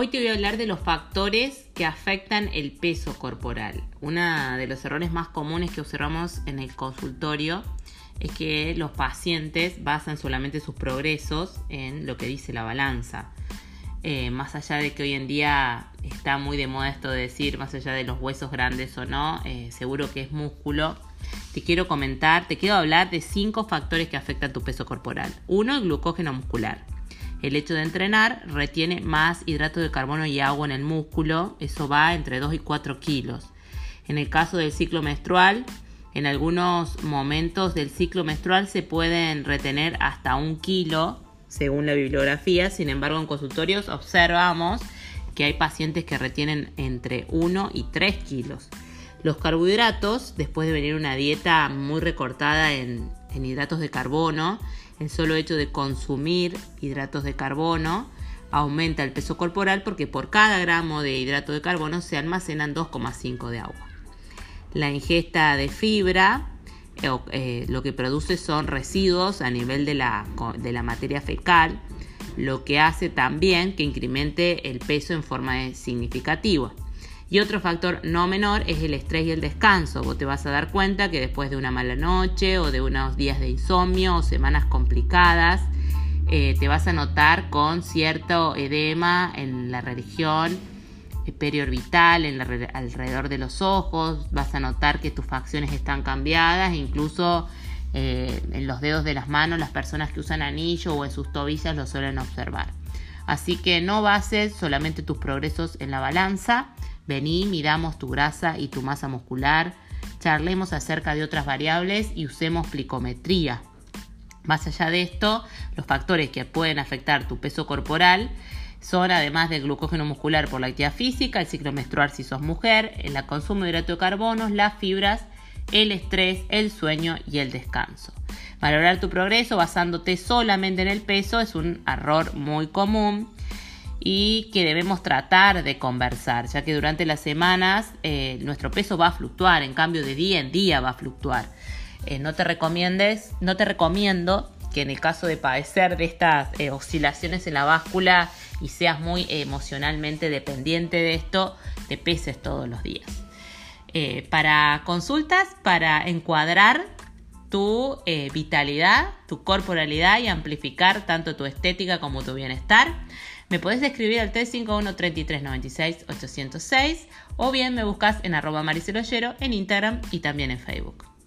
Hoy te voy a hablar de los factores que afectan el peso corporal. Uno de los errores más comunes que observamos en el consultorio es que los pacientes basan solamente sus progresos en lo que dice la balanza. Eh, más allá de que hoy en día está muy de moda esto de decir, más allá de los huesos grandes o no, eh, seguro que es músculo. Te quiero comentar, te quiero hablar de cinco factores que afectan tu peso corporal. Uno, el glucógeno muscular. El hecho de entrenar retiene más hidrato de carbono y agua en el músculo, eso va entre 2 y 4 kilos. En el caso del ciclo menstrual, en algunos momentos del ciclo menstrual se pueden retener hasta un kilo, según la bibliografía, sin embargo en consultorios observamos que hay pacientes que retienen entre 1 y 3 kilos. Los carbohidratos, después de venir una dieta muy recortada en hidratos de carbono, el solo hecho de consumir hidratos de carbono aumenta el peso corporal porque por cada gramo de hidrato de carbono se almacenan 2,5 de agua. La ingesta de fibra eh, eh, lo que produce son residuos a nivel de la, de la materia fecal, lo que hace también que incremente el peso en forma significativa. Y otro factor no menor es el estrés y el descanso. Vos te vas a dar cuenta que después de una mala noche o de unos días de insomnio o semanas complicadas, eh, te vas a notar con cierto edema en la religión periorbital, alrededor de los ojos, vas a notar que tus facciones están cambiadas, incluso eh, en los dedos de las manos las personas que usan anillo o en sus tobillas lo suelen observar. Así que no bases solamente tus progresos en la balanza, Vení, miramos tu grasa y tu masa muscular, charlemos acerca de otras variables y usemos plicometría. Más allá de esto, los factores que pueden afectar tu peso corporal son además del glucógeno muscular por la actividad física, el ciclo menstrual si sos mujer, el consumo de hidrato de carbono, las fibras, el estrés, el sueño y el descanso. Valorar tu progreso basándote solamente en el peso es un error muy común y que debemos tratar de conversar, ya que durante las semanas eh, nuestro peso va a fluctuar, en cambio de día en día va a fluctuar. Eh, no te recomiendes, no te recomiendo que en el caso de padecer de estas eh, oscilaciones en la báscula y seas muy emocionalmente dependiente de esto, te peses todos los días. para consultas, para encuadrar tu vitalidad, tu corporalidad y amplificar tanto tu estética como tu bienestar, me podés escribir al 351 3396 806 o bien me buscas en arroba mariceloyero en Instagram y también en Facebook.